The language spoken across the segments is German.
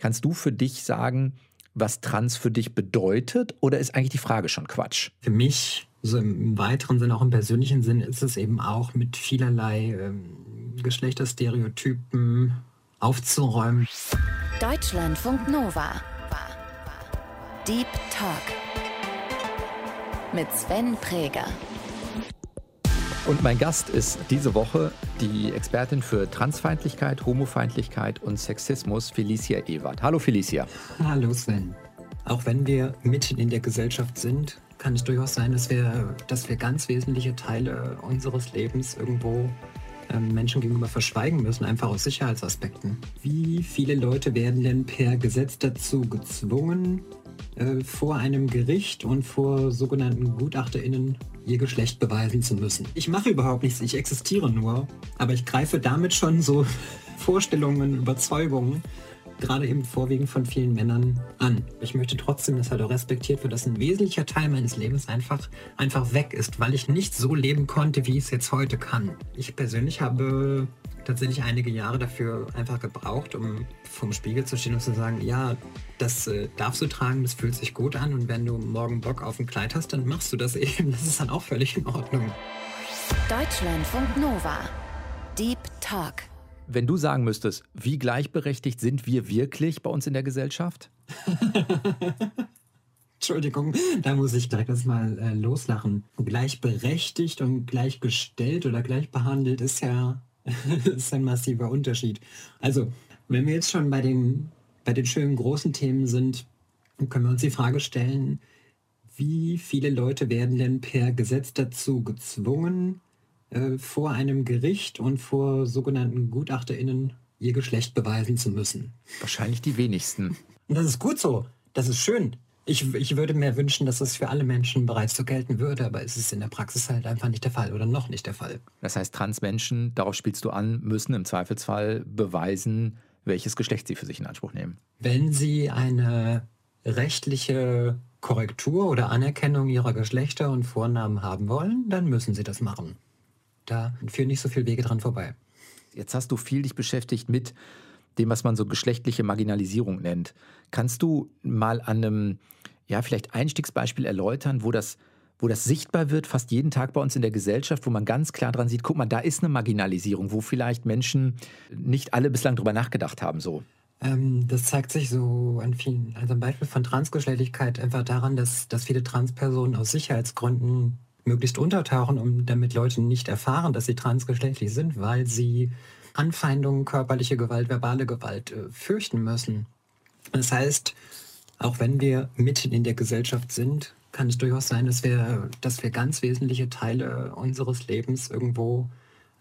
Kannst du für dich sagen, was trans für dich bedeutet oder ist eigentlich die Frage schon Quatsch? Für mich, so im weiteren Sinn, auch im persönlichen Sinn, ist es eben auch mit vielerlei ähm, Geschlechterstereotypen aufzuräumen. Deutschlandfunk Nova. Deep Talk mit Sven Präger. Und mein Gast ist diese Woche die Expertin für Transfeindlichkeit, Homofeindlichkeit und Sexismus, Felicia Ewert. Hallo Felicia. Hallo Sven. Auch wenn wir mitten in der Gesellschaft sind, kann es durchaus sein, dass wir, dass wir ganz wesentliche Teile unseres Lebens irgendwo ähm, Menschen gegenüber verschweigen müssen, einfach aus Sicherheitsaspekten. Wie viele Leute werden denn per Gesetz dazu gezwungen, äh, vor einem Gericht und vor sogenannten GutachterInnen ihr Geschlecht beweisen zu müssen. Ich mache überhaupt nichts, ich existiere nur, aber ich greife damit schon so Vorstellungen, Überzeugungen, gerade eben vorwiegend von vielen Männern an. Ich möchte trotzdem, dass halt respektiert wird, dass ein wesentlicher Teil meines Lebens einfach, einfach weg ist, weil ich nicht so leben konnte, wie ich es jetzt heute kann. Ich persönlich habe tatsächlich einige Jahre dafür einfach gebraucht, um vom Spiegel zu stehen und zu sagen, ja, das äh, darfst du tragen, das fühlt sich gut an und wenn du morgen Bock auf ein Kleid hast, dann machst du das eben. Das ist dann auch völlig in Ordnung. Deutschlandfunk Nova. Deep Talk. Wenn du sagen müsstest, wie gleichberechtigt sind wir wirklich bei uns in der Gesellschaft? Entschuldigung, da muss ich gleich das mal äh, loslachen. Gleichberechtigt und gleichgestellt oder gleichbehandelt ist ja das ist ein massiver Unterschied. Also, wenn wir jetzt schon bei den, bei den schönen großen Themen sind, können wir uns die Frage stellen, wie viele Leute werden denn per Gesetz dazu gezwungen, äh, vor einem Gericht und vor sogenannten GutachterInnen ihr Geschlecht beweisen zu müssen? Wahrscheinlich die wenigsten. Und das ist gut so. Das ist schön. Ich, ich würde mir wünschen, dass es für alle Menschen bereits so gelten würde, aber es ist in der Praxis halt einfach nicht der Fall oder noch nicht der Fall. Das heißt, Transmenschen, darauf spielst du an, müssen im Zweifelsfall beweisen, welches Geschlecht sie für sich in Anspruch nehmen. Wenn sie eine rechtliche Korrektur oder Anerkennung ihrer Geschlechter und Vornamen haben wollen, dann müssen sie das machen. Da führen nicht so viele Wege dran vorbei. Jetzt hast du viel dich beschäftigt mit dem, was man so geschlechtliche Marginalisierung nennt. Kannst du mal an einem, ja, vielleicht Einstiegsbeispiel erläutern, wo das, wo das sichtbar wird, fast jeden Tag bei uns in der Gesellschaft, wo man ganz klar dran sieht, guck mal, da ist eine Marginalisierung, wo vielleicht Menschen nicht alle bislang drüber nachgedacht haben, so. Ähm, das zeigt sich so an vielen, also ein Beispiel von Transgeschlechtlichkeit einfach daran, dass, dass viele Transpersonen aus Sicherheitsgründen möglichst untertauchen, um damit Leute nicht erfahren, dass sie transgeschlechtlich sind, weil sie Anfeindungen, körperliche Gewalt, verbale Gewalt äh, fürchten müssen. Das heißt, auch wenn wir mitten in der Gesellschaft sind, kann es durchaus sein, dass wir, dass wir ganz wesentliche Teile unseres Lebens irgendwo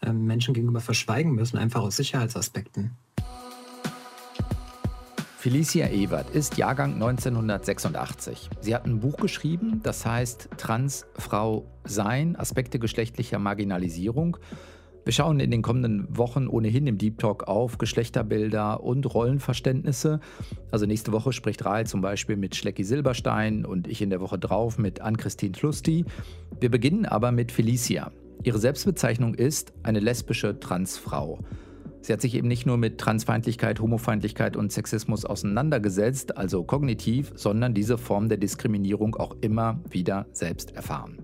äh, Menschen gegenüber verschweigen müssen, einfach aus Sicherheitsaspekten. Felicia Ewert ist Jahrgang 1986. Sie hat ein Buch geschrieben, das heißt Transfrau Sein, Aspekte geschlechtlicher Marginalisierung. Wir schauen in den kommenden Wochen ohnehin im Deep Talk auf Geschlechterbilder und Rollenverständnisse. Also nächste Woche spricht Rahl zum Beispiel mit Schlecki Silberstein und ich in der Woche drauf mit Ann-Christine Tlusti. Wir beginnen aber mit Felicia. Ihre Selbstbezeichnung ist eine lesbische Transfrau. Sie hat sich eben nicht nur mit Transfeindlichkeit, Homofeindlichkeit und Sexismus auseinandergesetzt, also kognitiv, sondern diese Form der Diskriminierung auch immer wieder selbst erfahren.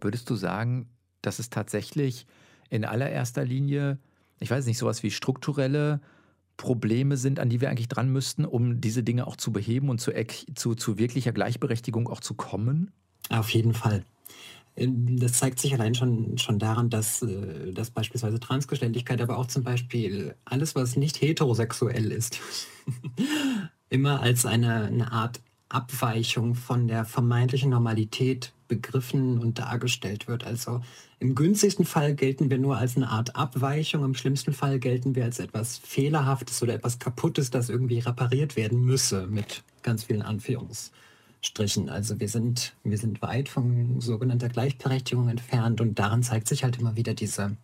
Würdest du sagen, dass es tatsächlich in allererster Linie, ich weiß nicht, sowas wie strukturelle Probleme sind, an die wir eigentlich dran müssten, um diese Dinge auch zu beheben und zu, zu, zu wirklicher Gleichberechtigung auch zu kommen? Auf jeden Fall. Ähm, das zeigt sich allein schon, schon daran, dass, äh, dass beispielsweise Transgeschlechtlichkeit, aber auch zum Beispiel alles, was nicht heterosexuell ist, immer als eine, eine Art Abweichung von der vermeintlichen Normalität begriffen und dargestellt wird. Also im günstigsten Fall gelten wir nur als eine Art Abweichung, im schlimmsten Fall gelten wir als etwas Fehlerhaftes oder etwas Kaputtes, das irgendwie repariert werden müsse, mit ganz vielen Anführungsstrichen. Also wir sind, wir sind weit von sogenannter Gleichberechtigung entfernt und daran zeigt sich halt immer wieder diese,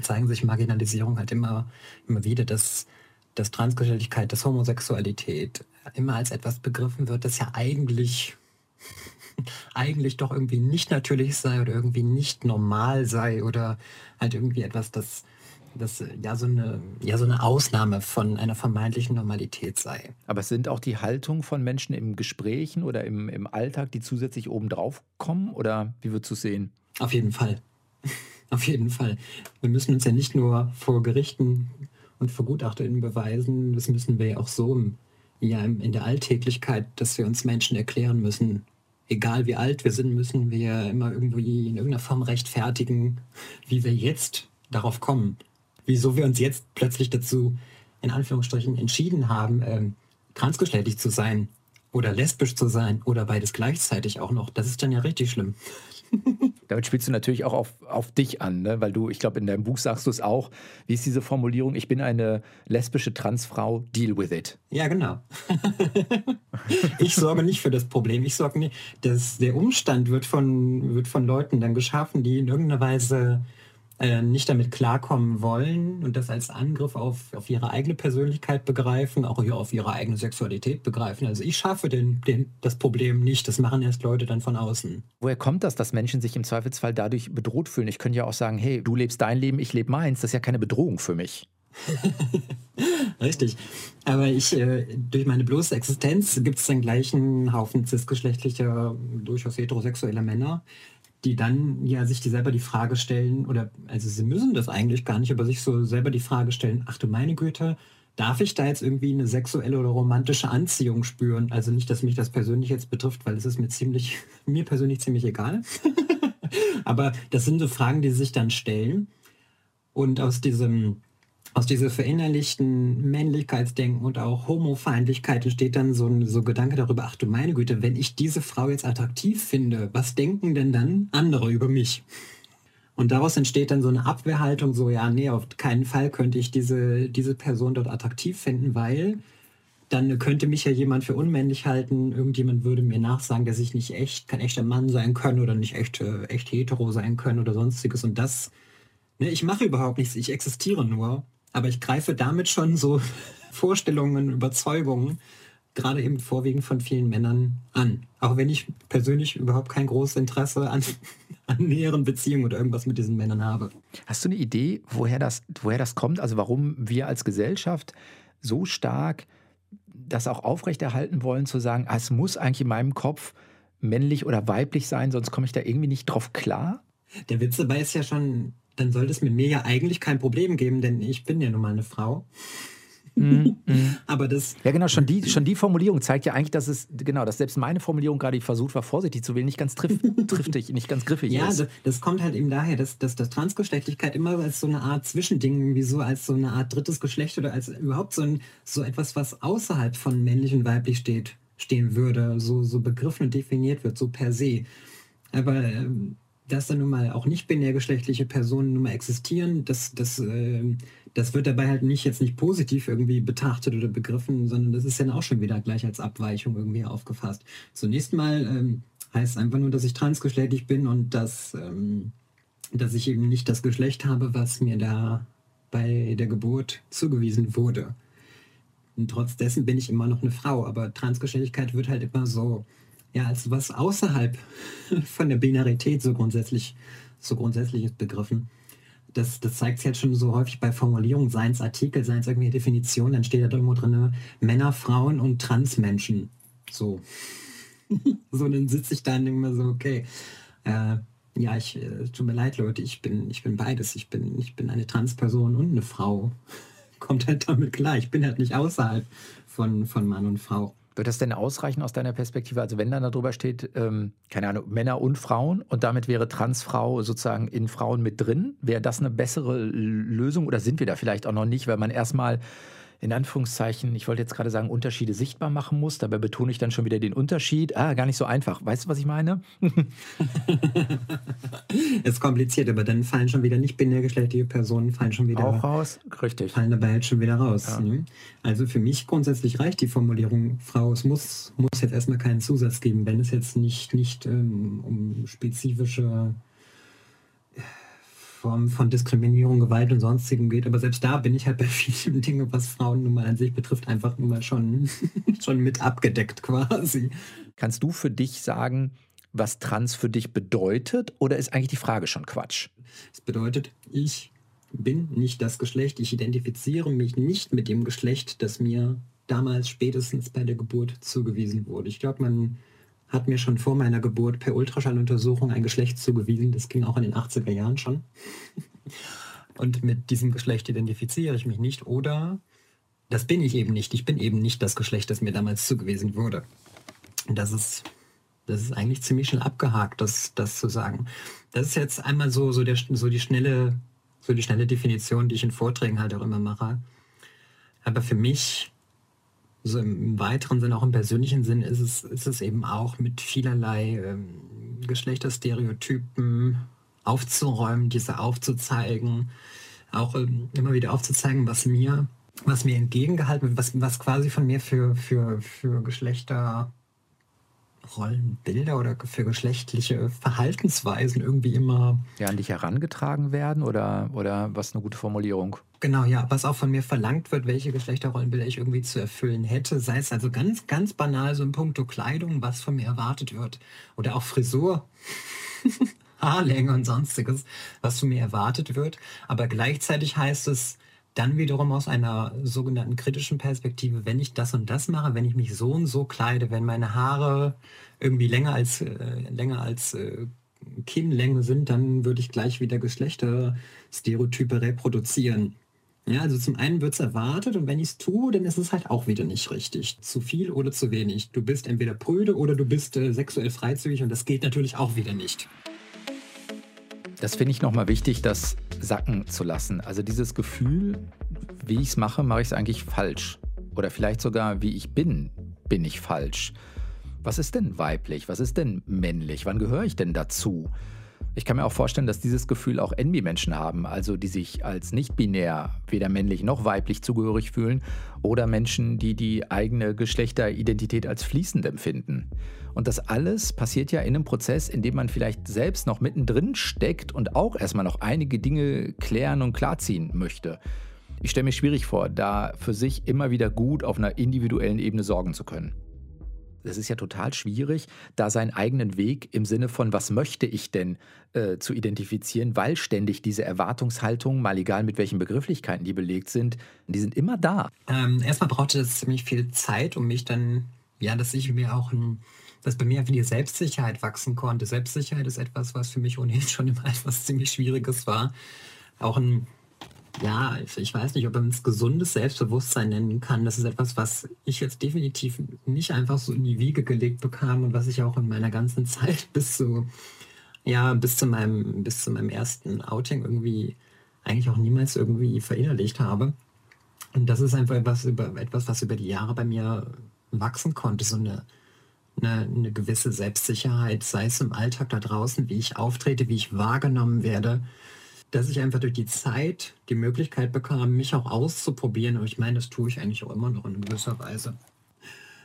zeigen sich Marginalisierung halt immer, immer wieder, dass, dass Transgeschlechtlichkeit, dass Homosexualität immer als etwas begriffen wird, das ja eigentlich eigentlich doch irgendwie nicht natürlich sei oder irgendwie nicht normal sei oder halt irgendwie etwas, das, das ja so, eine, ja so eine Ausnahme von einer vermeintlichen Normalität sei. Aber es sind auch die Haltungen von Menschen im Gesprächen oder im, im Alltag, die zusätzlich obendrauf kommen? Oder wie würdest du sehen? Auf jeden Fall. Auf jeden Fall. Wir müssen uns ja nicht nur vor Gerichten und vor GutachterInnen beweisen, das müssen wir ja auch so im, ja, in der Alltäglichkeit, dass wir uns Menschen erklären müssen, egal wie alt wir sind, müssen wir immer irgendwie in irgendeiner Form rechtfertigen, wie wir jetzt darauf kommen. Wieso wir uns jetzt plötzlich dazu, in Anführungsstrichen, entschieden haben, ähm, transgeschlechtlich zu sein oder lesbisch zu sein oder beides gleichzeitig auch noch. Das ist dann ja richtig schlimm. Damit spielst du natürlich auch auf, auf dich an, ne? weil du, ich glaube, in deinem Buch sagst du es auch. Wie ist diese Formulierung? Ich bin eine lesbische Transfrau, deal with it. Ja, genau. ich sorge nicht für das Problem. Ich sorge nicht, dass der Umstand wird von, wird von Leuten dann geschaffen, die in irgendeiner Weise nicht damit klarkommen wollen und das als Angriff auf, auf ihre eigene Persönlichkeit begreifen, auch auf ihre eigene Sexualität begreifen. Also ich schaffe den, den, das Problem nicht, das machen erst Leute dann von außen. Woher kommt das, dass Menschen sich im Zweifelsfall dadurch bedroht fühlen? Ich könnte ja auch sagen, hey, du lebst dein Leben, ich lebe meins, das ist ja keine Bedrohung für mich. Richtig. Aber ich, äh, durch meine bloße Existenz gibt es den gleichen Haufen cisgeschlechtlicher, durchaus heterosexueller Männer, die dann ja sich die selber die Frage stellen, oder also sie müssen das eigentlich gar nicht, aber sich so selber die Frage stellen, ach du meine Güte, darf ich da jetzt irgendwie eine sexuelle oder romantische Anziehung spüren? Also nicht, dass mich das persönlich jetzt betrifft, weil es ist mir ziemlich, mir persönlich ziemlich egal. aber das sind so Fragen, die sich dann stellen. Und aus diesem aus diesem verinnerlichten Männlichkeitsdenken und auch Homofeindlichkeit entsteht dann so ein so Gedanke darüber, ach du meine Güte, wenn ich diese Frau jetzt attraktiv finde, was denken denn dann andere über mich? Und daraus entsteht dann so eine Abwehrhaltung, so ja, nee, auf keinen Fall könnte ich diese, diese Person dort attraktiv finden, weil dann könnte mich ja jemand für unmännlich halten, irgendjemand würde mir nachsagen, dass ich nicht echt, kein echter Mann sein können oder nicht echt, äh, echt hetero sein können oder sonstiges. Und das, ne, ich mache überhaupt nichts, ich existiere nur. Aber ich greife damit schon so Vorstellungen, Überzeugungen, gerade eben vorwiegend von vielen Männern an. Auch wenn ich persönlich überhaupt kein großes Interesse an, an näheren Beziehungen oder irgendwas mit diesen Männern habe. Hast du eine Idee, woher das, woher das kommt? Also warum wir als Gesellschaft so stark das auch aufrechterhalten wollen, zu sagen, ah, es muss eigentlich in meinem Kopf männlich oder weiblich sein, sonst komme ich da irgendwie nicht drauf klar? Der Witz dabei ist ja schon, dann sollte es mit mir ja eigentlich kein Problem geben, denn ich bin ja nun mal eine Frau. Mm, mm. Aber das. Ja, genau, schon die, schon die Formulierung zeigt ja eigentlich, dass es, genau, dass selbst meine Formulierung gerade, ich versucht war, vorsichtig zu wählen, nicht ganz triff, triftig, nicht ganz griffig ja, ist. Ja, das, das, kommt halt eben daher, dass, dass, dass Transgeschlechtlichkeit immer als so eine Art Zwischending, wie so als so eine Art drittes Geschlecht oder als überhaupt so, ein, so etwas, was außerhalb von männlich und weiblich steht, stehen würde, so, so begriffen und definiert wird, so per se. Aber ähm, dass da nun mal auch nicht binärgeschlechtliche Personen nun mal existieren, das, das, äh, das wird dabei halt nicht jetzt nicht positiv irgendwie betrachtet oder begriffen, sondern das ist dann auch schon wieder gleich als Abweichung irgendwie aufgefasst. Zunächst mal ähm, heißt einfach nur, dass ich transgeschlechtlich bin und dass, ähm, dass ich eben nicht das Geschlecht habe, was mir da bei der Geburt zugewiesen wurde. Und trotz dessen bin ich immer noch eine Frau, aber Transgeschlechtlichkeit wird halt immer so ja, als was außerhalb von der Binarität so grundsätzlich, so grundsätzlich ist begriffen. Das, das zeigt sich jetzt schon so häufig bei Formulierungen, seien es Artikel, seien es irgendwelche Definitionen, dann steht da irgendwo drin, Männer, Frauen und Transmenschen. So. so, dann sitze ich da und denke mir so, okay, äh, ja, ich, äh, tut mir leid, Leute, ich bin, ich bin beides. Ich bin, ich bin eine Transperson und eine Frau. Kommt halt damit klar. Ich bin halt nicht außerhalb von, von Mann und Frau. Wird das denn ausreichen aus deiner Perspektive? Also wenn dann darüber steht, ähm, keine Ahnung, Männer und Frauen und damit wäre Transfrau sozusagen in Frauen mit drin, wäre das eine bessere Lösung oder sind wir da vielleicht auch noch nicht, weil man erstmal in Anführungszeichen, ich wollte jetzt gerade sagen, Unterschiede sichtbar machen muss. Dabei betone ich dann schon wieder den Unterschied. Ah, gar nicht so einfach. Weißt du, was ich meine? ist kompliziert, aber dann fallen schon wieder nicht binärgeschlechtliche Personen, fallen schon wieder auch raus. Richtig. Fallen dabei jetzt schon wieder raus. Ja. Ne? Also für mich grundsätzlich reicht die Formulierung Frau. Es muss, muss jetzt erstmal keinen Zusatz geben, wenn es jetzt nicht, nicht ähm, um spezifische Form von Diskriminierung, Gewalt und sonstigem geht. Aber selbst da bin ich halt bei vielen Dingen, was Frauen nun mal an sich betrifft, einfach nun mal schon, schon mit abgedeckt quasi. Kannst du für dich sagen, was trans für dich bedeutet oder ist eigentlich die Frage schon Quatsch? Es bedeutet, ich bin nicht das Geschlecht, ich identifiziere mich nicht mit dem Geschlecht, das mir damals spätestens bei der Geburt zugewiesen wurde. Ich glaube, man hat mir schon vor meiner Geburt per Ultraschalluntersuchung ein Geschlecht zugewiesen. Das ging auch in den 80er Jahren schon. Und mit diesem Geschlecht identifiziere ich mich nicht. Oder das bin ich eben nicht. Ich bin eben nicht das Geschlecht, das mir damals zugewiesen wurde. Das ist, das ist eigentlich ziemlich schnell abgehakt, das, das zu sagen. Das ist jetzt einmal so, so, der, so die schnelle so die schnelle Definition, die ich in Vorträgen halt auch immer mache. Aber für mich, so im weiteren Sinn, auch im persönlichen Sinn, ist es, ist es eben auch mit vielerlei ähm, Geschlechterstereotypen aufzuräumen, diese aufzuzeigen, auch ähm, immer wieder aufzuzeigen, was mir, was mir entgegengehalten wird, was, was quasi von mir für, für, für Geschlechter Rollenbilder oder für geschlechtliche Verhaltensweisen irgendwie immer. Ja, an dich herangetragen werden oder, oder was eine gute Formulierung? Genau, ja, was auch von mir verlangt wird, welche Geschlechterrollenbilder ich irgendwie zu erfüllen hätte, sei es also ganz, ganz banal so in puncto Kleidung, was von mir erwartet wird. Oder auch Frisur. Haarlänge und sonstiges, was von mir erwartet wird. Aber gleichzeitig heißt es, dann wiederum aus einer sogenannten kritischen Perspektive, wenn ich das und das mache, wenn ich mich so und so kleide, wenn meine Haare irgendwie länger als, äh, länger als äh, Kinnlänge sind, dann würde ich gleich wieder Geschlechterstereotype reproduzieren. Ja, also zum einen wird es erwartet und wenn ich es tue, dann ist es halt auch wieder nicht richtig. Zu viel oder zu wenig. Du bist entweder prüde oder du bist äh, sexuell freizügig und das geht natürlich auch wieder nicht. Das finde ich nochmal wichtig, das sacken zu lassen. Also dieses Gefühl, wie ich es mache, mache ich es eigentlich falsch. Oder vielleicht sogar, wie ich bin, bin ich falsch. Was ist denn weiblich? Was ist denn männlich? Wann gehöre ich denn dazu? Ich kann mir auch vorstellen, dass dieses Gefühl auch Envy-Menschen haben, also die sich als nicht-binär weder männlich noch weiblich zugehörig fühlen oder Menschen, die die eigene Geschlechteridentität als fließend empfinden. Und das alles passiert ja in einem Prozess, in dem man vielleicht selbst noch mittendrin steckt und auch erstmal noch einige Dinge klären und klarziehen möchte. Ich stelle mir schwierig vor, da für sich immer wieder gut auf einer individuellen Ebene sorgen zu können das ist ja total schwierig, da seinen eigenen Weg im Sinne von, was möchte ich denn, äh, zu identifizieren, weil ständig diese Erwartungshaltungen, mal egal mit welchen Begrifflichkeiten die belegt sind, die sind immer da. Ähm, erstmal brauchte es ziemlich viel Zeit, um mich dann, ja, dass ich mir auch ein, dass bei mir einfach die Selbstsicherheit wachsen konnte. Selbstsicherheit ist etwas, was für mich ohnehin schon immer etwas ziemlich Schwieriges war. Auch ein ja, ich weiß nicht, ob man es gesundes Selbstbewusstsein nennen kann. Das ist etwas, was ich jetzt definitiv nicht einfach so in die Wiege gelegt bekam und was ich auch in meiner ganzen Zeit bis zu, ja, bis zu meinem, bis zu meinem ersten Outing irgendwie eigentlich auch niemals irgendwie verinnerlicht habe. Und das ist einfach etwas, über, etwas was über die Jahre bei mir wachsen konnte, so eine, eine, eine gewisse Selbstsicherheit, sei es im Alltag da draußen, wie ich auftrete, wie ich wahrgenommen werde, dass ich einfach durch die Zeit die Möglichkeit bekam, mich auch auszuprobieren. Und ich meine, das tue ich eigentlich auch immer noch in gewisser Weise.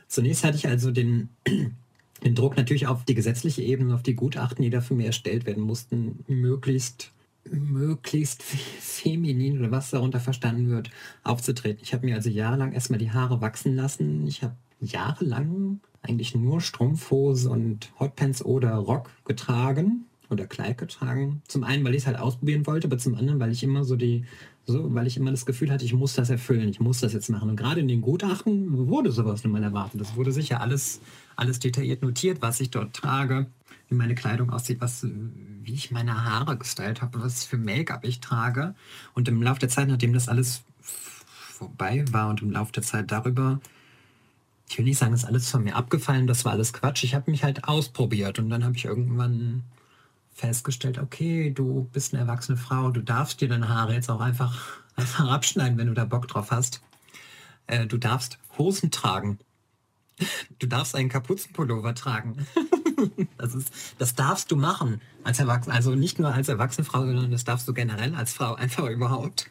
Zunächst hatte ich also den, den Druck natürlich auf die gesetzliche Ebene, auf die Gutachten, die da für mich erstellt werden mussten, möglichst möglichst feminin oder was darunter verstanden wird, aufzutreten. Ich habe mir also jahrelang erstmal die Haare wachsen lassen. Ich habe jahrelang eigentlich nur Strumpfhose und Hotpants oder Rock getragen oder Kleid getragen. Zum einen, weil ich es halt ausprobieren wollte, aber zum anderen, weil ich immer so die, so, weil ich immer das Gefühl hatte, ich muss das erfüllen, ich muss das jetzt machen. Und gerade in den Gutachten wurde sowas nun mal erwartet. Das wurde sicher alles, alles detailliert notiert, was ich dort trage, wie meine Kleidung aussieht, was, wie ich meine Haare gestylt habe, was für Make-up ich trage. Und im Laufe der Zeit, nachdem das alles vorbei war und im Laufe der Zeit darüber, ich will nicht sagen, ist alles von mir abgefallen, das war alles Quatsch. Ich habe mich halt ausprobiert und dann habe ich irgendwann festgestellt, okay, du bist eine erwachsene Frau, du darfst dir deine Haare jetzt auch einfach, einfach abschneiden, wenn du da Bock drauf hast. Äh, du darfst Hosen tragen. Du darfst einen Kapuzenpullover tragen. das, ist, das darfst du machen als Erwachsene. Also nicht nur als erwachsene Frau, sondern das darfst du generell als Frau einfach überhaupt.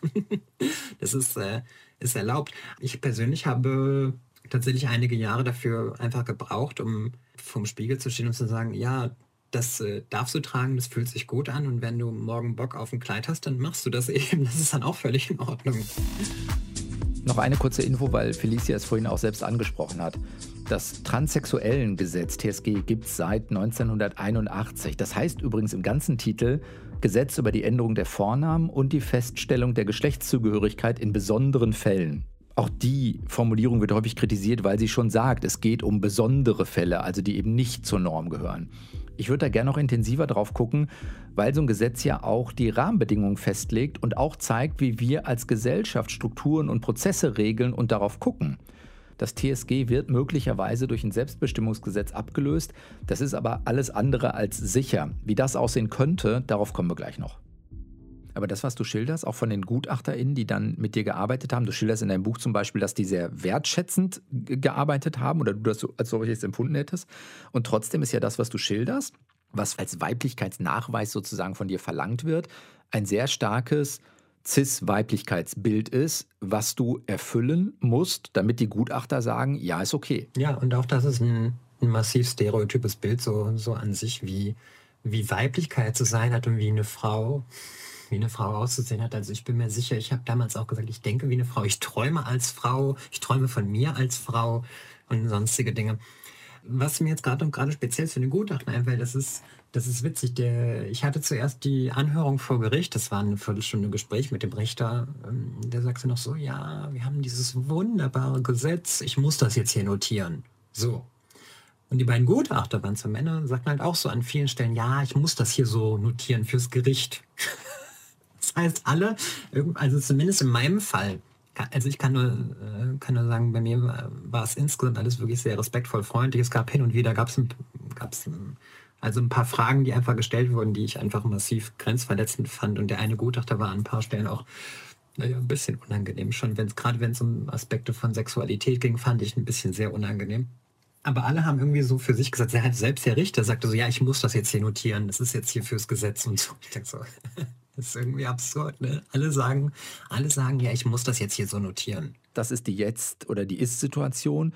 das ist, äh, ist erlaubt. Ich persönlich habe tatsächlich einige Jahre dafür einfach gebraucht, um vom Spiegel zu stehen und zu sagen, ja, das äh, darfst du tragen, das fühlt sich gut an und wenn du morgen Bock auf ein Kleid hast, dann machst du das eben. Das ist dann auch völlig in Ordnung. Noch eine kurze Info, weil Felicia es vorhin auch selbst angesprochen hat. Das Transsexuellengesetz TSG gibt es seit 1981. Das heißt übrigens im ganzen Titel Gesetz über die Änderung der Vornamen und die Feststellung der Geschlechtszugehörigkeit in besonderen Fällen. Auch die Formulierung wird häufig kritisiert, weil sie schon sagt, es geht um besondere Fälle, also die eben nicht zur Norm gehören. Ich würde da gerne noch intensiver drauf gucken, weil so ein Gesetz ja auch die Rahmenbedingungen festlegt und auch zeigt, wie wir als Gesellschaft Strukturen und Prozesse regeln und darauf gucken. Das TSG wird möglicherweise durch ein Selbstbestimmungsgesetz abgelöst. Das ist aber alles andere als sicher. Wie das aussehen könnte, darauf kommen wir gleich noch. Aber das, was du schilderst, auch von den GutachterInnen, die dann mit dir gearbeitet haben, du schilderst in deinem Buch zum Beispiel, dass die sehr wertschätzend gearbeitet haben oder du das als solches empfunden hättest. Und trotzdem ist ja das, was du schilderst, was als Weiblichkeitsnachweis sozusagen von dir verlangt wird, ein sehr starkes Cis-Weiblichkeitsbild ist, was du erfüllen musst, damit die Gutachter sagen, ja, ist okay. Ja, und auch das ist ein, ein massiv stereotypes Bild so, so an sich, wie, wie Weiblichkeit zu sein hat und wie eine Frau wie eine Frau auszusehen hat. Also ich bin mir sicher, ich habe damals auch gesagt, ich denke wie eine Frau, ich träume als Frau, ich träume von mir als Frau und sonstige Dinge. Was mir jetzt gerade und gerade speziell zu den Gutachten einfällt, das ist, das ist witzig. Der, ich hatte zuerst die Anhörung vor Gericht, das war eine Viertelstunde Gespräch mit dem Richter. Ähm, der sagte noch so, ja, wir haben dieses wunderbare Gesetz, ich muss das jetzt hier notieren. So. Und die beiden Gutachter waren zwei Männer, sagten halt auch so an vielen Stellen, ja, ich muss das hier so notieren fürs Gericht. Das heißt, alle, also zumindest in meinem Fall, also ich kann nur, äh, kann nur sagen, bei mir war es insgesamt alles wirklich sehr respektvoll, freundlich. Es gab hin und wieder, gab es gab's also ein paar Fragen, die einfach gestellt wurden, die ich einfach massiv grenzverletzend fand. Und der eine Gutachter war an ein paar Stellen auch naja, ein bisschen unangenehm. Schon wenn es gerade wenn es um Aspekte von Sexualität ging, fand ich ein bisschen sehr unangenehm. Aber alle haben irgendwie so für sich gesagt, selbst der Richter sagte so, ja, ich muss das jetzt hier notieren, das ist jetzt hier fürs Gesetz und so. Ich denke so, das ist irgendwie absurd, ne? Alle sagen, alle sagen, ja, ich muss das jetzt hier so notieren. Das ist die Jetzt- oder die Ist-Situation.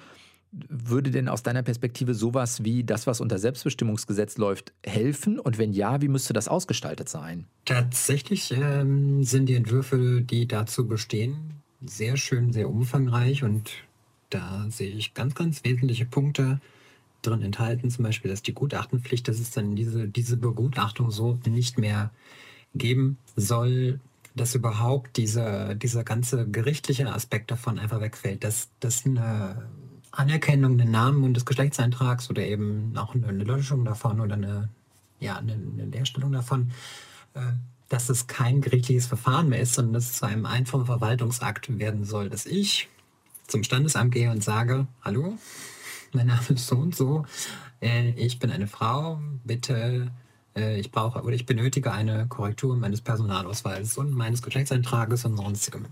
Würde denn aus deiner Perspektive sowas wie das, was unter Selbstbestimmungsgesetz läuft, helfen? Und wenn ja, wie müsste das ausgestaltet sein? Tatsächlich ähm, sind die Entwürfe, die dazu bestehen, sehr schön, sehr umfangreich und da sehe ich ganz, ganz wesentliche Punkte drin enthalten. Zum Beispiel, dass die Gutachtenpflicht, dass es dann diese, diese Begutachtung so nicht mehr geben soll, dass überhaupt dieser, dieser ganze gerichtliche Aspekt davon einfach wegfällt, dass, dass eine Anerkennung des Namen und des Geschlechtseintrags oder eben auch eine, Löschung davon oder eine, ja, eine, eine Leerstellung davon, äh, dass es kein gerichtliches Verfahren mehr ist, sondern dass es zu einem einfachen Verwaltungsakt werden soll, dass ich zum Standesamt gehe und sage, hallo, mein Name ist so und so, äh, ich bin eine Frau, bitte ich brauche oder ich benötige eine Korrektur meines Personalausweises und meines Geschlechtseintrages und sonstigem.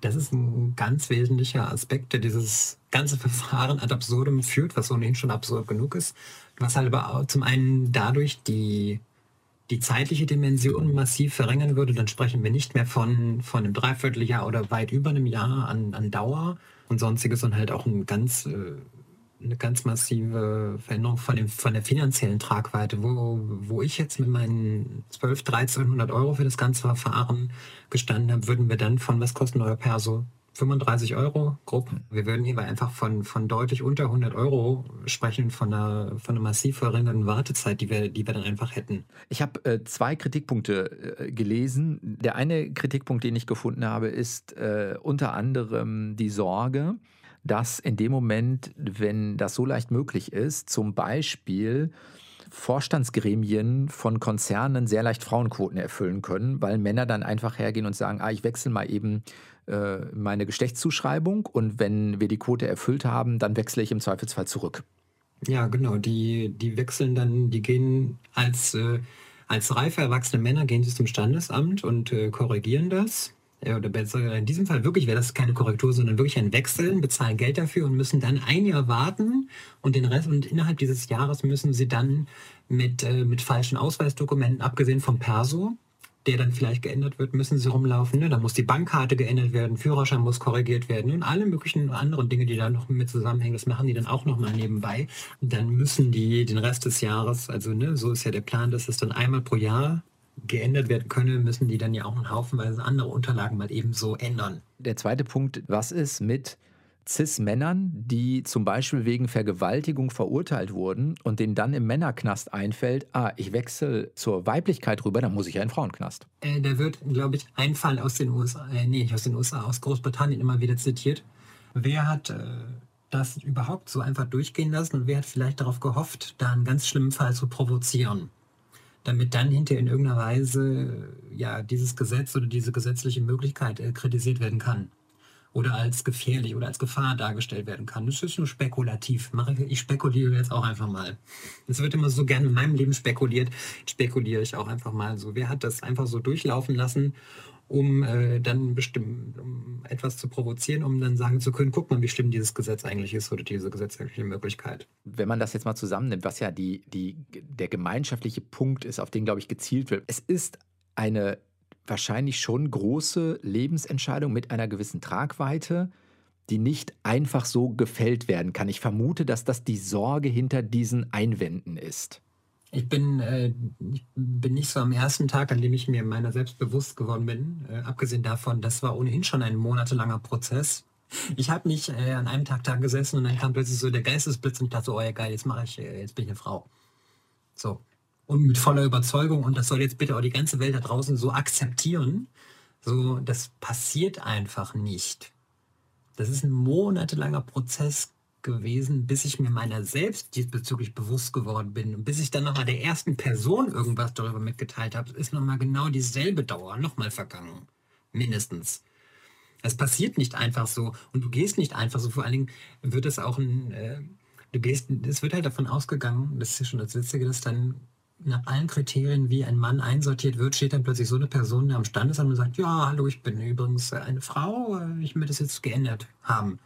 Das ist ein ganz wesentlicher Aspekt, der dieses ganze Verfahren ad absurdum führt, was ohnehin schon absurd genug ist, was halt aber zum einen dadurch die, die zeitliche Dimension massiv verringern würde. Dann sprechen wir nicht mehr von, von einem Dreivierteljahr oder weit über einem Jahr an, an Dauer und sonstiges, sondern halt auch ein ganz äh, eine ganz massive Veränderung von, dem, von der finanziellen Tragweite, wo, wo ich jetzt mit meinen 12, 1300 Euro für das ganze Verfahren gestanden habe, würden wir dann von, was kostet euer Perso? 35 Euro grob. Wir würden hierbei einfach von, von deutlich unter 100 Euro sprechen, von einer, von einer massiv verringerten Wartezeit, die wir, die wir dann einfach hätten. Ich habe äh, zwei Kritikpunkte äh, gelesen. Der eine Kritikpunkt, den ich gefunden habe, ist äh, unter anderem die Sorge, dass in dem Moment, wenn das so leicht möglich ist, zum Beispiel Vorstandsgremien von Konzernen sehr leicht Frauenquoten erfüllen können, weil Männer dann einfach hergehen und sagen, ah, ich wechsle mal eben äh, meine Geschlechtszuschreibung und wenn wir die Quote erfüllt haben, dann wechsle ich im Zweifelsfall zurück. Ja, genau, die, die wechseln dann, die gehen als, äh, als reife erwachsene Männer, gehen sie zum Standesamt und äh, korrigieren das oder besser in diesem Fall wirklich wäre das keine Korrektur, sondern wirklich ein Wechseln, bezahlen Geld dafür und müssen dann ein Jahr warten und den Rest und innerhalb dieses Jahres müssen sie dann mit, äh, mit falschen Ausweisdokumenten, abgesehen vom Perso, der dann vielleicht geändert wird, müssen sie rumlaufen. Ne? Da muss die Bankkarte geändert werden, Führerschein muss korrigiert werden und alle möglichen anderen Dinge, die da noch mit zusammenhängen, das machen die dann auch nochmal nebenbei. Und dann müssen die den Rest des Jahres, also ne, so ist ja der Plan, dass es dann einmal pro Jahr geändert werden können, müssen die dann ja auch einen Haufenweise andere Unterlagen mal eben so ändern. Der zweite Punkt, was ist mit CIS-Männern, die zum Beispiel wegen Vergewaltigung verurteilt wurden und denen dann im Männerknast einfällt, ah, ich wechsle zur Weiblichkeit rüber, dann muss ich ja in den Frauenknast. Äh, da wird, glaube ich, ein Fall aus den USA, äh, nee, nicht aus den USA, aus Großbritannien immer wieder zitiert. Wer hat äh, das überhaupt so einfach durchgehen lassen und wer hat vielleicht darauf gehofft, da einen ganz schlimmen Fall zu provozieren? Damit dann hinterher in irgendeiner Weise ja dieses Gesetz oder diese gesetzliche Möglichkeit äh, kritisiert werden kann oder als gefährlich oder als Gefahr dargestellt werden kann. Das ist nur spekulativ. Ich spekuliere jetzt auch einfach mal. Es wird immer so gerne in meinem Leben spekuliert. Spekuliere ich auch einfach mal so. Wer hat das einfach so durchlaufen lassen, um äh, dann bestimmt um etwas zu provozieren, um dann sagen zu können, guck mal, wie schlimm dieses Gesetz eigentlich ist oder diese gesetzliche Möglichkeit. Wenn man das jetzt mal zusammennimmt, was ja die, die, der gemeinschaftliche Punkt ist, auf den, glaube ich, gezielt wird. Es ist eine wahrscheinlich schon große Lebensentscheidung mit einer gewissen Tragweite, die nicht einfach so gefällt werden kann. Ich vermute, dass das die Sorge hinter diesen Einwänden ist. Ich bin, äh, ich bin nicht so am ersten Tag, an dem ich mir meiner selbst bewusst geworden bin. Äh, abgesehen davon, das war ohnehin schon ein monatelanger Prozess. Ich habe nicht äh, an einem Tag da gesessen und dann kam plötzlich so der Geistesblitz und ich dachte so, oh ja geil, jetzt mache ich, äh, jetzt bin ich eine Frau. So und mit voller Überzeugung und das soll jetzt bitte auch die ganze Welt da draußen so akzeptieren. So, das passiert einfach nicht. Das ist ein monatelanger Prozess gewesen, bis ich mir meiner selbst diesbezüglich bewusst geworden bin und bis ich dann nochmal der ersten Person irgendwas darüber mitgeteilt habe, ist nochmal genau dieselbe Dauer nochmal vergangen. Mindestens. Es passiert nicht einfach so und du gehst nicht einfach so. Vor allen Dingen wird es auch ein, äh, du gehst, es wird halt davon ausgegangen, das ist ja schon das Witzige, dass dann nach allen Kriterien, wie ein Mann einsortiert wird, steht dann plötzlich so eine Person am Standesamt und sagt, ja, hallo, ich bin übrigens eine Frau, äh, ich möchte das jetzt geändert haben.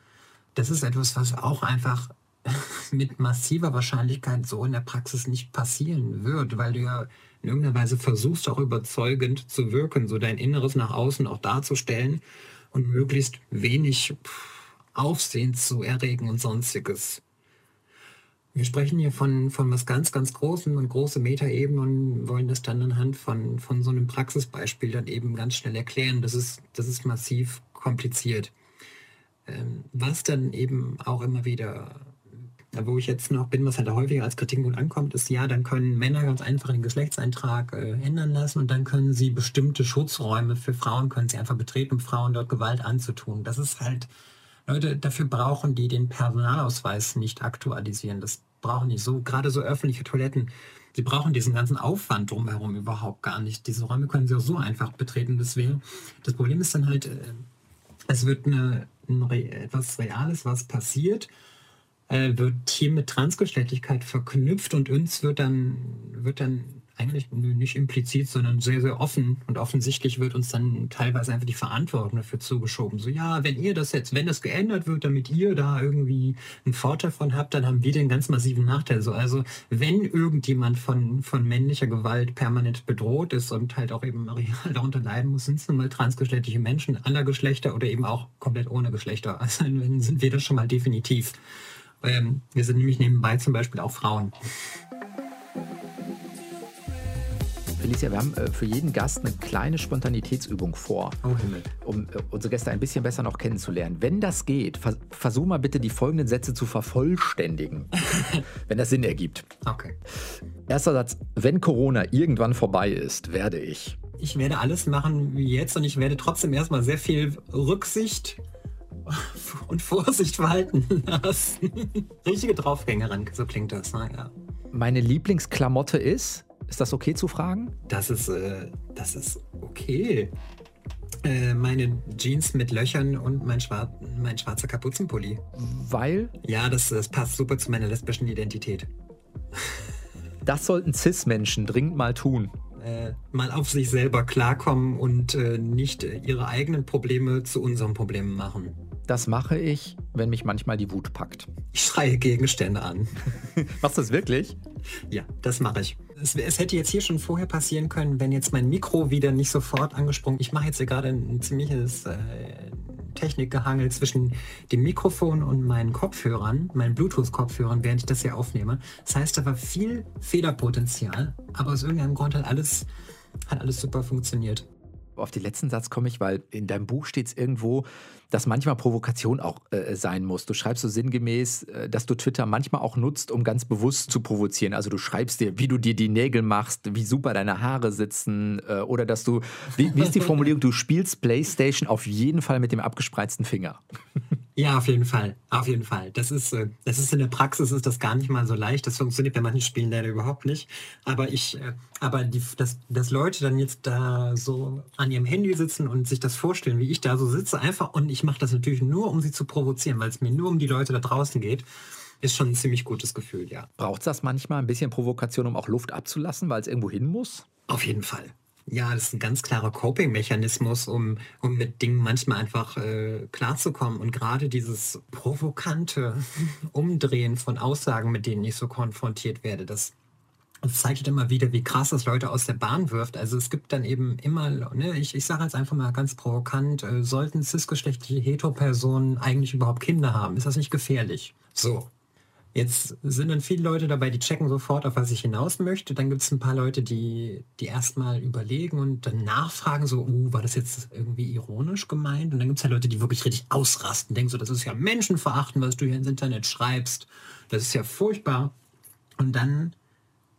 Das ist etwas, was auch einfach mit massiver Wahrscheinlichkeit so in der Praxis nicht passieren wird, weil du ja in irgendeiner Weise versuchst, auch überzeugend zu wirken, so dein Inneres nach außen auch darzustellen und möglichst wenig Aufsehen zu erregen und sonstiges. Wir sprechen hier von, von was ganz, ganz Großem und große Metaebenen und wollen das dann anhand von, von so einem Praxisbeispiel dann eben ganz schnell erklären. Das ist, das ist massiv kompliziert. Ähm, was dann eben auch immer wieder, wo ich jetzt noch bin, was halt häufiger als Kritikpunkt ankommt, ist ja, dann können Männer ganz einfach den Geschlechtseintrag äh, ändern lassen und dann können sie bestimmte Schutzräume für Frauen, können sie einfach betreten, um Frauen dort Gewalt anzutun. Das ist halt Leute, dafür brauchen die den Personalausweis nicht aktualisieren. Das brauchen die so, gerade so öffentliche Toiletten. Sie brauchen diesen ganzen Aufwand drumherum überhaupt gar nicht. Diese Räume können sie auch so einfach betreten. Deswegen, das Problem ist dann halt, äh, es wird eine, ein, etwas Reales, was passiert, äh, wird hier mit Transgeschlechtlichkeit verknüpft und uns wird dann, wird dann eigentlich nicht implizit, sondern sehr, sehr offen und offensichtlich wird uns dann teilweise einfach die Verantwortung dafür zugeschoben. So, ja, wenn ihr das jetzt, wenn das geändert wird, damit ihr da irgendwie einen Vorteil von habt, dann haben wir den ganz massiven Nachteil. So, also wenn irgendjemand von, von männlicher Gewalt permanent bedroht ist und halt auch eben real darunter leiden muss, sind es nun mal transgeschlechtliche Menschen aller Geschlechter oder eben auch komplett ohne Geschlechter. Also dann sind wir das schon mal definitiv. Ähm, wir sind nämlich nebenbei zum Beispiel auch Frauen. Felicia, wir haben äh, für jeden Gast eine kleine Spontanitätsübung vor, oh, Himmel. um äh, unsere Gäste ein bisschen besser noch kennenzulernen. Wenn das geht, vers versuch mal bitte die folgenden Sätze zu vervollständigen, wenn das Sinn ergibt. Okay. Erster Satz, wenn Corona irgendwann vorbei ist, werde ich. Ich werde alles machen wie jetzt und ich werde trotzdem erstmal sehr viel Rücksicht und Vorsicht walten lassen. Richtige Draufgängerin, so klingt das, naja. Meine Lieblingsklamotte ist? Ist das okay zu fragen? Das ist, äh, das ist okay. Äh, meine Jeans mit Löchern und mein, schwar mein schwarzer Kapuzenpulli. Weil? Ja, das, das passt super zu meiner lesbischen Identität. Das sollten CIS-Menschen dringend mal tun. Äh, mal auf sich selber klarkommen und äh, nicht ihre eigenen Probleme zu unseren Problemen machen. Das mache ich, wenn mich manchmal die Wut packt. Ich schreie Gegenstände an. Machst du das wirklich? Ja, das mache ich. Es, es, hätte jetzt hier schon vorher passieren können, wenn jetzt mein Mikro wieder nicht sofort angesprungen. Ich mache jetzt hier gerade ein, ziemliches äh, Technikgehangel zwischen dem Mikrofon und meinen Kopfhörern, meinen Bluetooth-Kopfhörern, während ich das hier aufnehme. Das heißt, da war viel Fehlerpotenzial, aber aus irgendeinem Grund hat alles hat alles super funktioniert auf den letzten Satz komme ich, weil in deinem Buch steht es irgendwo, dass manchmal Provokation auch äh, sein muss. Du schreibst so sinngemäß, äh, dass du Twitter manchmal auch nutzt, um ganz bewusst zu provozieren. Also du schreibst dir, wie du dir die Nägel machst, wie super deine Haare sitzen äh, oder dass du, wie, wie ist die Formulierung, du spielst Playstation auf jeden Fall mit dem abgespreizten Finger. Ja, auf jeden Fall. Auf jeden Fall. Das ist, äh, das ist in der Praxis ist das gar nicht mal so leicht. Das funktioniert bei manchen Spielen leider überhaupt nicht. Aber ich, äh, aber die, dass, dass Leute dann jetzt da so an ihrem Handy sitzen und sich das vorstellen, wie ich da so sitze, einfach und ich mache das natürlich nur, um sie zu provozieren, weil es mir nur um die Leute da draußen geht, ist schon ein ziemlich gutes Gefühl, ja. Braucht es das manchmal ein bisschen Provokation, um auch Luft abzulassen, weil es irgendwo hin muss? Auf jeden Fall. Ja, das ist ein ganz klarer Coping-Mechanismus, um, um mit Dingen manchmal einfach äh, klarzukommen. Und gerade dieses provokante Umdrehen von Aussagen, mit denen ich so konfrontiert werde, das, das zeigt immer wieder, wie krass das Leute aus der Bahn wirft. Also es gibt dann eben immer, ne, ich, ich sage jetzt einfach mal ganz provokant, äh, sollten cisgeschlechtliche Hetero-Personen eigentlich überhaupt Kinder haben? Ist das nicht gefährlich? So, Jetzt sind dann viele Leute dabei, die checken sofort, auf was ich hinaus möchte. Dann gibt es ein paar Leute, die, die erstmal überlegen und dann nachfragen, so, uh, war das jetzt irgendwie ironisch gemeint? Und dann gibt es ja Leute, die wirklich richtig ausrasten, denken so, das ist ja Menschenverachten, was du hier ins Internet schreibst. Das ist ja furchtbar. Und dann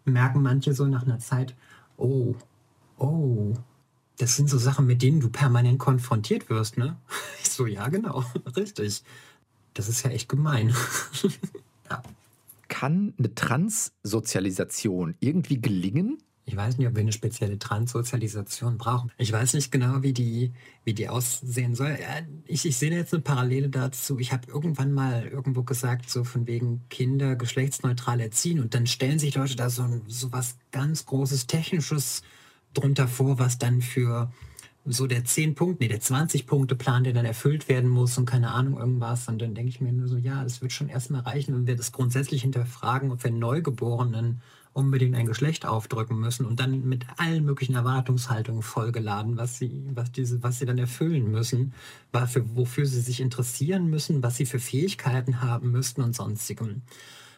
merken manche so nach einer Zeit, oh, oh, das sind so Sachen, mit denen du permanent konfrontiert wirst, ne? Ich so, ja, genau, richtig. Das ist ja echt gemein. Ja. Kann eine Transsozialisation irgendwie gelingen? Ich weiß nicht, ob wir eine spezielle Transsozialisation brauchen. Ich weiß nicht genau, wie die, wie die aussehen soll. Ich, ich sehe jetzt eine Parallele dazu. Ich habe irgendwann mal irgendwo gesagt, so von wegen Kinder geschlechtsneutral erziehen und dann stellen sich Leute da so, so was ganz Großes Technisches drunter vor, was dann für so der 10 Punkte, nee, der 20 Punkte Plan, der dann erfüllt werden muss und keine Ahnung irgendwas. Und dann denke ich mir nur so, ja, das wird schon erstmal reichen, wenn wir das grundsätzlich hinterfragen, ob wir Neugeborenen unbedingt ein Geschlecht aufdrücken müssen und dann mit allen möglichen Erwartungshaltungen vollgeladen, was sie, was diese, was sie dann erfüllen müssen, wofür, wofür sie sich interessieren müssen, was sie für Fähigkeiten haben müssten und sonstigem.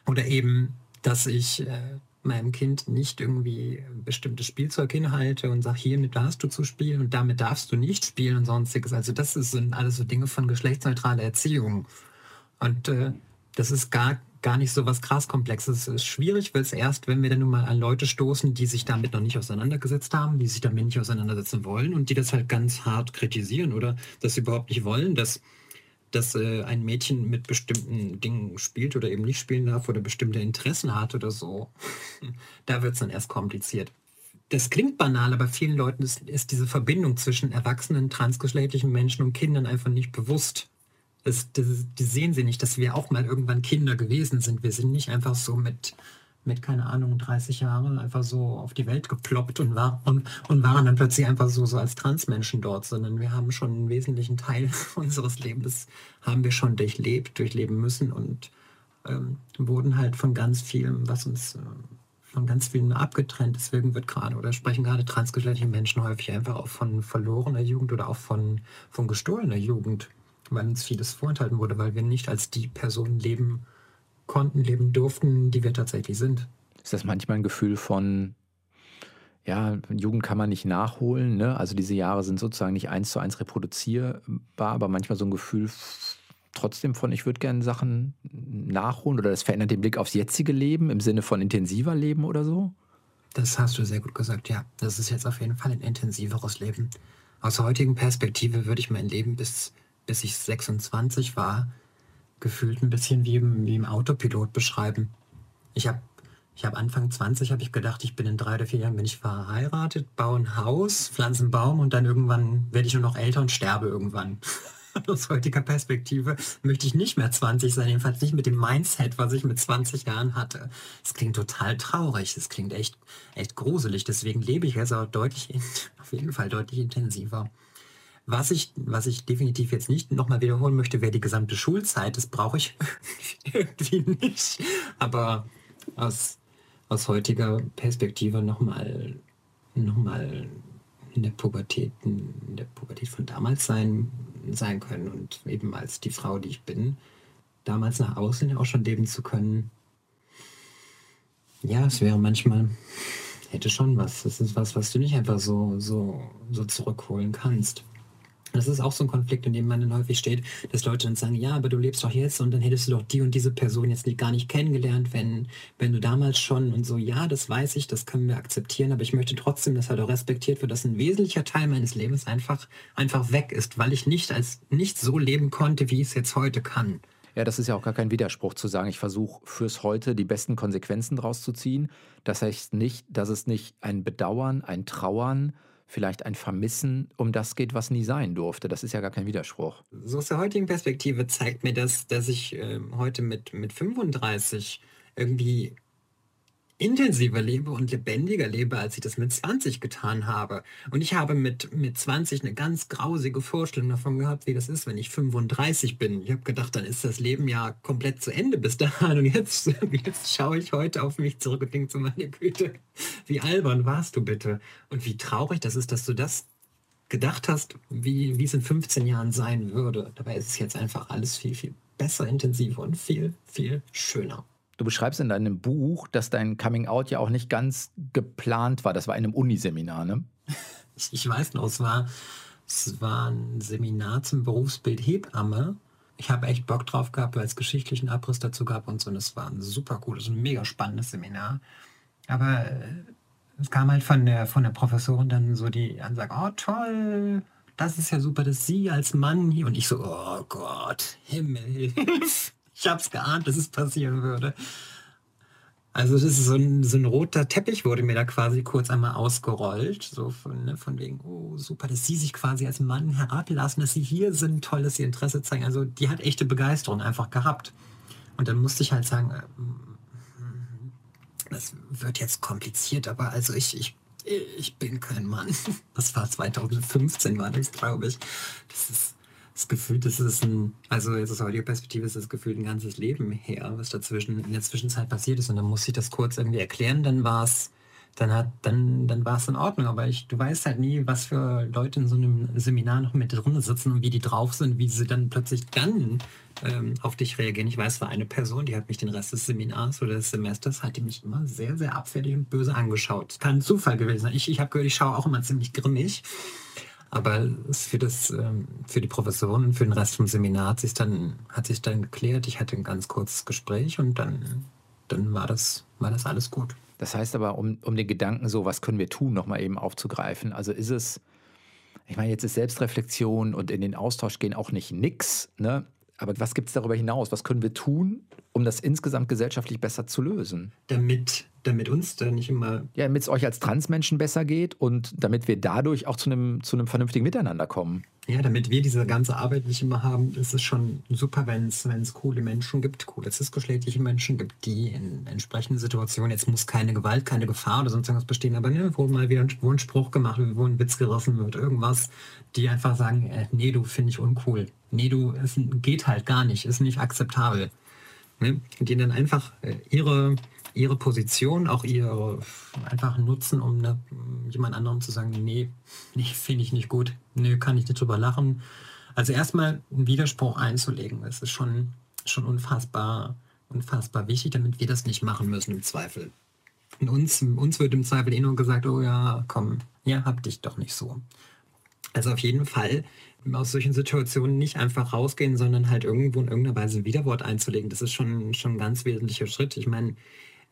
Oder eben, dass ich äh, meinem Kind nicht irgendwie bestimmtes Spielzeug hinhalte und sage, hiermit darfst du zu spielen und damit darfst du nicht spielen und sonstiges. Also das sind alles so Dinge von geschlechtsneutraler Erziehung. Und äh, das ist gar, gar nicht so was krass Komplexes. Es ist schwierig, weil es erst, wenn wir dann nun mal an Leute stoßen, die sich damit noch nicht auseinandergesetzt haben, die sich damit nicht auseinandersetzen wollen und die das halt ganz hart kritisieren oder das überhaupt nicht wollen, dass dass äh, ein Mädchen mit bestimmten Dingen spielt oder eben nicht spielen darf oder bestimmte Interessen hat oder so, da wird es dann erst kompliziert. Das klingt banal, aber vielen Leuten ist, ist, diese Verbindung zwischen erwachsenen, transgeschlechtlichen Menschen und Kindern einfach nicht bewusst. Das, das, die sehen sie nicht, dass wir auch mal irgendwann Kinder gewesen sind. Wir sind nicht einfach so mit mit, keine Ahnung, 30 Jahren einfach so auf die Welt geploppt und, war, und, und waren dann plötzlich einfach so, so als Transmenschen dort, sondern wir haben schon einen wesentlichen Teil unseres Lebens, haben wir schon durchlebt, durchleben müssen und ähm, wurden halt von ganz vielem, was uns äh, von ganz vielen abgetrennt. Deswegen wird gerade oder sprechen gerade transgeschlechtliche Menschen häufig einfach auch von verlorener Jugend oder auch von, von gestohlener Jugend, weil uns vieles vorenthalten wurde, weil wir nicht als die Person leben, konnten, leben durften, die wir tatsächlich sind. Ist das manchmal ein Gefühl von, ja, Jugend kann man nicht nachholen, ne? Also diese Jahre sind sozusagen nicht eins zu eins reproduzierbar, aber manchmal so ein Gefühl trotzdem von, ich würde gerne Sachen nachholen oder das verändert den Blick aufs jetzige Leben im Sinne von intensiver Leben oder so? Das hast du sehr gut gesagt, ja. Das ist jetzt auf jeden Fall ein intensiveres Leben. Aus heutigen Perspektive würde ich mein Leben bis, bis ich 26 war, gefühlt ein bisschen wie im, wie im Autopilot beschreiben. Ich habe ich hab Anfang 20 habe ich gedacht, ich bin in drei oder vier Jahren bin ich verheiratet, baue ein Haus, pflanze einen Baum und dann irgendwann werde ich nur noch älter und sterbe irgendwann. Aus heutiger Perspektive möchte ich nicht mehr 20 sein, jedenfalls nicht mit dem Mindset, was ich mit 20 Jahren hatte. Es klingt total traurig, es klingt echt, echt gruselig. Deswegen lebe ich jetzt auch deutlich, auf jeden Fall deutlich intensiver. Was ich, was ich definitiv jetzt nicht nochmal wiederholen möchte, wäre die gesamte Schulzeit. Das brauche ich irgendwie nicht. Aber aus, aus heutiger Perspektive nochmal noch mal in der Pubertät, in der Pubertät von damals sein, sein können und eben als die Frau, die ich bin, damals nach außen auch schon leben zu können. Ja, es wäre manchmal, hätte schon was. Das ist was, was du nicht einfach so, so, so zurückholen kannst. Das ist auch so ein Konflikt, in dem man dann häufig steht, dass Leute dann sagen, ja, aber du lebst doch jetzt und dann hättest du doch die und diese Person jetzt gar nicht kennengelernt, wenn, wenn du damals schon und so, ja, das weiß ich, das können wir akzeptieren, aber ich möchte trotzdem, dass halt auch respektiert wird, dass ein wesentlicher Teil meines Lebens einfach, einfach weg ist, weil ich nicht als nicht so leben konnte, wie ich es jetzt heute kann. Ja, das ist ja auch gar kein Widerspruch zu sagen, ich versuche fürs Heute die besten Konsequenzen draus zu ziehen. Das heißt nicht, dass es nicht ein Bedauern, ein Trauern, vielleicht ein Vermissen um das geht, was nie sein durfte. Das ist ja gar kein Widerspruch. So aus der heutigen Perspektive zeigt mir das, dass ich äh, heute mit, mit 35 irgendwie intensiver lebe und lebendiger lebe, als ich das mit 20 getan habe. Und ich habe mit, mit 20 eine ganz grausige Vorstellung davon gehabt, wie das ist, wenn ich 35 bin. Ich habe gedacht, dann ist das Leben ja komplett zu Ende bis dahin. Und jetzt, jetzt schaue ich heute auf mich zurück und denke zu meine Güte, wie albern warst du bitte? Und wie traurig das ist, dass du das gedacht hast, wie, wie es in 15 Jahren sein würde. Dabei ist es jetzt einfach alles viel, viel besser, intensiver und viel, viel schöner. Du beschreibst in deinem Buch, dass dein Coming Out ja auch nicht ganz geplant war. Das war in einem Uniseminar, ne? Ich, ich weiß noch, es war, es war ein Seminar zum Berufsbild Hebamme. Ich habe echt Bock drauf gehabt, weil es geschichtlichen Abriss dazu gab und so. Und es war ein super cooles, ein mega spannendes Seminar. Aber äh, es kam halt von der, von der Professorin dann so die Ansage, oh toll, das ist ja super, dass Sie als Mann hier. Und ich so, oh Gott, Himmel, ich hab's geahnt, dass es passieren würde. Also das ist so ein, so ein roter Teppich wurde mir da quasi kurz einmal ausgerollt. So von, ne, von wegen, oh super, dass sie sich quasi als Mann herablassen, dass sie hier sind, toll, dass sie Interesse zeigen. Also die hat echte Begeisterung einfach gehabt. Und dann musste ich halt sagen, äh, das wird jetzt kompliziert, aber also ich, ich, ich bin kein Mann. Das war 2015, war das, glaube ich. Das ist das Gefühl, das ist ein, also jetzt aus heutiger Perspektive ist das Gefühl ein ganzes Leben her, was dazwischen in der Zwischenzeit passiert ist. Und dann muss ich das kurz irgendwie erklären, dann war es, dann hat, dann, dann war es in Ordnung. Aber ich, du weißt halt nie, was für Leute in so einem Seminar noch mit drin sitzen und wie die drauf sind, wie sie dann plötzlich dann ähm, auf dich reagieren. Ich weiß, es war eine Person, die hat mich den Rest des Seminars oder des Semesters, hat die mich immer sehr, sehr abfällig und böse angeschaut. Kann Zufall gewesen sein. Ich, ich habe gehört, ich schaue auch immer ziemlich grimmig. Aber für, das, ähm, für die Professoren für den Rest vom Seminar hat sich dann, hat sich dann geklärt. Ich hatte ein ganz kurzes Gespräch und dann, dann war, das, war das alles gut. Das heißt aber, um, um den Gedanken so, was können wir tun, nochmal eben aufzugreifen. Also ist es, ich meine, jetzt ist Selbstreflexion und in den Austausch gehen auch nicht nix, ne? Aber was gibt es darüber hinaus? Was können wir tun, um das insgesamt gesellschaftlich besser zu lösen? Damit, damit uns da nicht immer. Ja, damit es euch als Transmenschen besser geht und damit wir dadurch auch zu einem, zu einem vernünftigen Miteinander kommen. Ja, damit wir diese ganze Arbeit nicht immer haben, ist es schon super, wenn es coole Menschen gibt, coole cisgeschlechtliche Menschen gibt, die in entsprechenden Situationen, jetzt muss keine Gewalt, keine Gefahr oder sonst irgendwas bestehen, aber ne, wo mal wieder wo ein Spruch gemacht wird, wo ein Witz gerissen wird, irgendwas, die einfach sagen, äh, nee, du finde ich uncool. Nee, du, es geht halt gar nicht, ist nicht akzeptabel. Ne? Die dann einfach äh, ihre, ihre Position, auch ihre einfach nutzen, um ne, jemand anderem zu sagen, nee, nee finde ich nicht gut, nee, kann ich nicht drüber lachen. Also erstmal einen Widerspruch einzulegen, das ist schon, schon unfassbar, unfassbar wichtig, damit wir das nicht machen müssen im Zweifel. Und uns, uns wird im Zweifel eh nur gesagt, oh ja, komm, ja, hab dich doch nicht so. Also auf jeden Fall aus solchen Situationen nicht einfach rausgehen, sondern halt irgendwo in irgendeiner Weise ein Widerwort einzulegen. Das ist schon, schon ein ganz wesentlicher Schritt. Ich meine,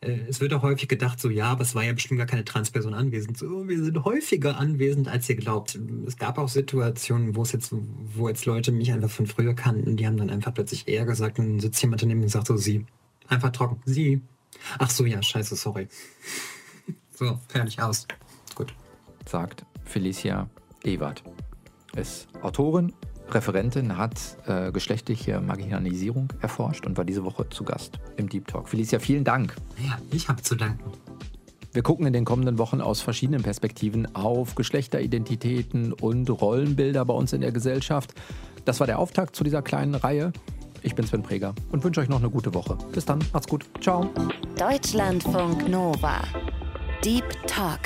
äh, es wird auch häufig gedacht, so ja, aber es war ja bestimmt gar keine Transperson anwesend. So, wir sind häufiger anwesend, als ihr glaubt. Es gab auch Situationen, wo es jetzt, wo jetzt Leute mich einfach von früher kannten, die haben dann einfach plötzlich eher gesagt, und sitzt jemand daneben und sagt so, sie. Einfach trocken, sie. Ach so, ja, scheiße, sorry. so, fertig aus. Gut. Sagt Felicia Ewert ist Autorin, Referentin, hat äh, geschlechtliche Marginalisierung erforscht und war diese Woche zu Gast im Deep Talk. Felicia, vielen Dank. Ja, ich habe zu danken. Wir gucken in den kommenden Wochen aus verschiedenen Perspektiven auf Geschlechteridentitäten und Rollenbilder bei uns in der Gesellschaft. Das war der Auftakt zu dieser kleinen Reihe. Ich bin Sven Preger und wünsche euch noch eine gute Woche. Bis dann, macht's gut. Ciao. Deutschlandfunk Nova. Deep Talk.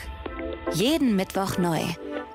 Jeden Mittwoch neu